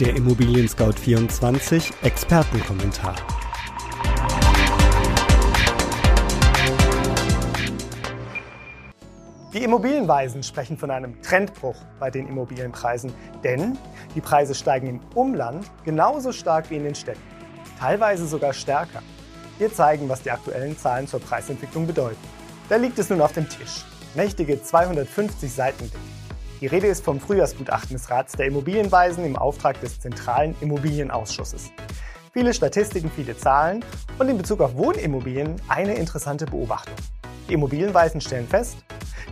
Der Immobilien Scout 24 Expertenkommentar. Die Immobilienweisen sprechen von einem Trendbruch bei den Immobilienpreisen, denn die Preise steigen im Umland genauso stark wie in den Städten, teilweise sogar stärker. Wir zeigen, was die aktuellen Zahlen zur Preisentwicklung bedeuten. Da liegt es nun auf dem Tisch. Mächtige 250 Seiten dick. Die Rede ist vom Frühjahrsgutachten des Rats der Immobilienweisen im Auftrag des Zentralen Immobilienausschusses. Viele Statistiken, viele Zahlen und in Bezug auf Wohnimmobilien eine interessante Beobachtung. Die Immobilienweisen stellen fest,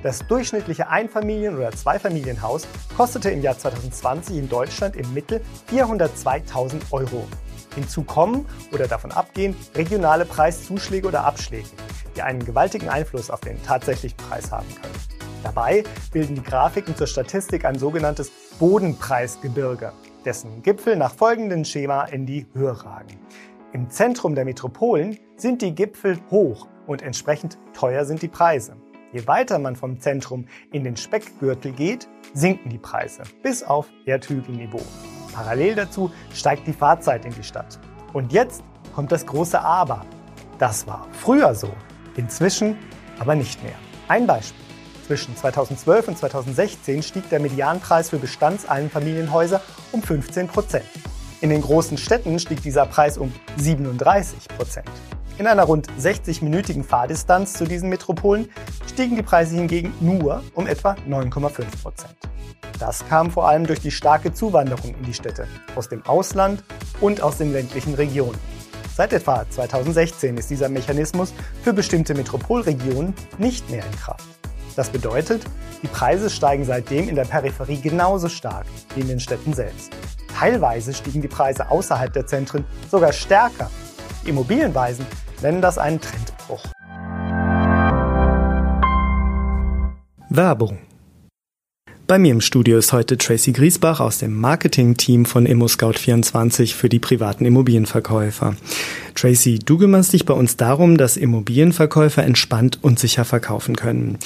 das durchschnittliche Einfamilien- oder Zweifamilienhaus kostete im Jahr 2020 in Deutschland im Mittel 402.000 Euro. Hinzu kommen oder davon abgehen regionale Preiszuschläge oder Abschläge, die einen gewaltigen Einfluss auf den tatsächlichen Preis haben können. Dabei bilden die Grafiken zur Statistik ein sogenanntes Bodenpreisgebirge, dessen Gipfel nach folgendem Schema in die Höhe ragen. Im Zentrum der Metropolen sind die Gipfel hoch und entsprechend teuer sind die Preise. Je weiter man vom Zentrum in den Speckgürtel geht, sinken die Preise bis auf Erdhügelniveau. Parallel dazu steigt die Fahrzeit in die Stadt. Und jetzt kommt das große Aber. Das war früher so, inzwischen aber nicht mehr. Ein Beispiel. Zwischen 2012 und 2016 stieg der Medianpreis für Bestandseinfamilienhäuser um 15 Prozent. In den großen Städten stieg dieser Preis um 37 Prozent. In einer rund 60-minütigen Fahrdistanz zu diesen Metropolen stiegen die Preise hingegen nur um etwa 9,5 Prozent. Das kam vor allem durch die starke Zuwanderung in die Städte aus dem Ausland und aus den ländlichen Regionen. Seit etwa 2016 ist dieser Mechanismus für bestimmte Metropolregionen nicht mehr in Kraft. Das bedeutet, die Preise steigen seitdem in der Peripherie genauso stark wie in den Städten selbst. Teilweise stiegen die Preise außerhalb der Zentren sogar stärker. Die Immobilienweisen nennen das einen Trendbruch. Werbung bei mir im Studio ist heute Tracy Griesbach aus dem Marketing-Team von ImmoScout24 für die privaten Immobilienverkäufer. Tracy, du kümmerst dich bei uns darum, dass Immobilienverkäufer entspannt und sicher verkaufen können.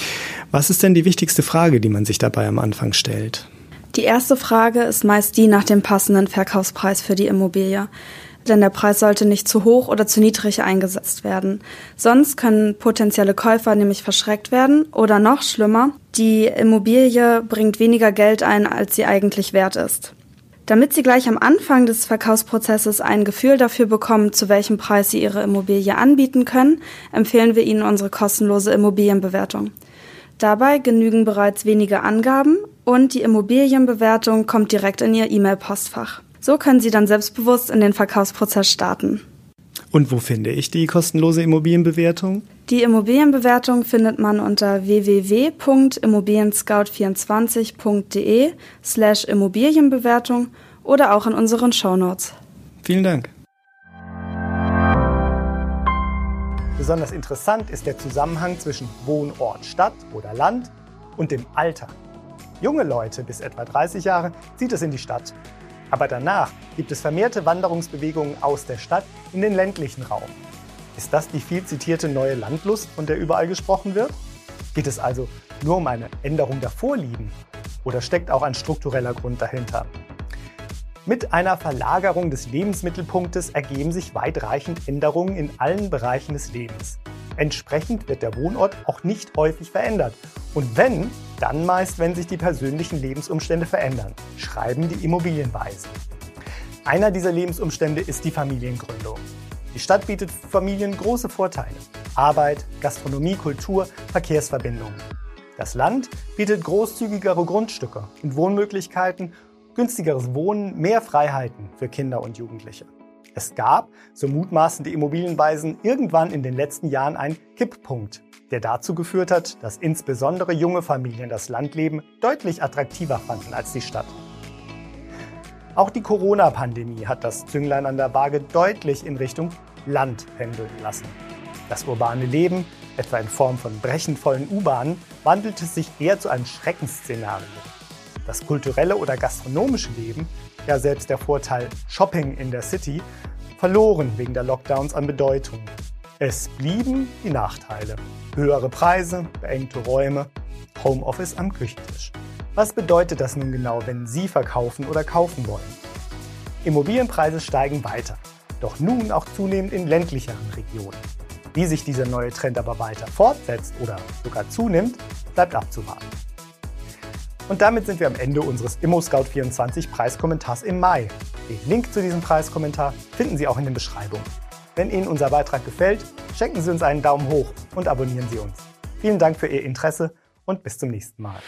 Was ist denn die wichtigste Frage, die man sich dabei am Anfang stellt? Die erste Frage ist meist die nach dem passenden Verkaufspreis für die Immobilie denn der Preis sollte nicht zu hoch oder zu niedrig eingesetzt werden. Sonst können potenzielle Käufer nämlich verschreckt werden oder noch schlimmer, die Immobilie bringt weniger Geld ein, als sie eigentlich wert ist. Damit Sie gleich am Anfang des Verkaufsprozesses ein Gefühl dafür bekommen, zu welchem Preis Sie Ihre Immobilie anbieten können, empfehlen wir Ihnen unsere kostenlose Immobilienbewertung. Dabei genügen bereits wenige Angaben und die Immobilienbewertung kommt direkt in Ihr E-Mail-Postfach. So können Sie dann selbstbewusst in den Verkaufsprozess starten. Und wo finde ich die kostenlose Immobilienbewertung? Die Immobilienbewertung findet man unter www.immobilienscout24.de slash Immobilienbewertung oder auch in unseren Shownotes. Vielen Dank. Besonders interessant ist der Zusammenhang zwischen Wohnort Stadt oder Land und dem Alter. Junge Leute bis etwa 30 Jahre zieht es in die Stadt aber danach gibt es vermehrte Wanderungsbewegungen aus der Stadt in den ländlichen Raum. Ist das die viel zitierte neue Landlust, von der überall gesprochen wird? Geht es also nur um eine Änderung der Vorlieben? Oder steckt auch ein struktureller Grund dahinter? Mit einer Verlagerung des Lebensmittelpunktes ergeben sich weitreichend Änderungen in allen Bereichen des Lebens. Entsprechend wird der Wohnort auch nicht häufig verändert. Und wenn, dann meist, wenn sich die persönlichen Lebensumstände verändern, schreiben die Immobilienweisen. Einer dieser Lebensumstände ist die Familiengründung. Die Stadt bietet Familien große Vorteile. Arbeit, Gastronomie, Kultur, Verkehrsverbindungen. Das Land bietet großzügigere Grundstücke und Wohnmöglichkeiten, günstigeres Wohnen, mehr Freiheiten für Kinder und Jugendliche. Es gab, so mutmaßen die Immobilienweisen, irgendwann in den letzten Jahren einen Kipppunkt, der dazu geführt hat, dass insbesondere junge Familien das Landleben deutlich attraktiver fanden als die Stadt. Auch die Corona-Pandemie hat das Zünglein an der Waage deutlich in Richtung Land pendeln lassen. Das urbane Leben, etwa in Form von brechend vollen U-Bahnen, wandelte sich eher zu einem Schreckensszenario. Das kulturelle oder gastronomische Leben ja selbst der Vorteil Shopping in der City, verloren wegen der Lockdowns an Bedeutung. Es blieben die Nachteile. Höhere Preise, beengte Räume, Homeoffice am Küchentisch. Was bedeutet das nun genau, wenn Sie verkaufen oder kaufen wollen? Immobilienpreise steigen weiter, doch nun auch zunehmend in ländlicheren Regionen. Wie sich dieser neue Trend aber weiter fortsetzt oder sogar zunimmt, bleibt abzuwarten. Und damit sind wir am Ende unseres ImmoScout24 Preiskommentars im Mai. Den Link zu diesem Preiskommentar finden Sie auch in den Beschreibungen. Wenn Ihnen unser Beitrag gefällt, schenken Sie uns einen Daumen hoch und abonnieren Sie uns. Vielen Dank für Ihr Interesse und bis zum nächsten Mal.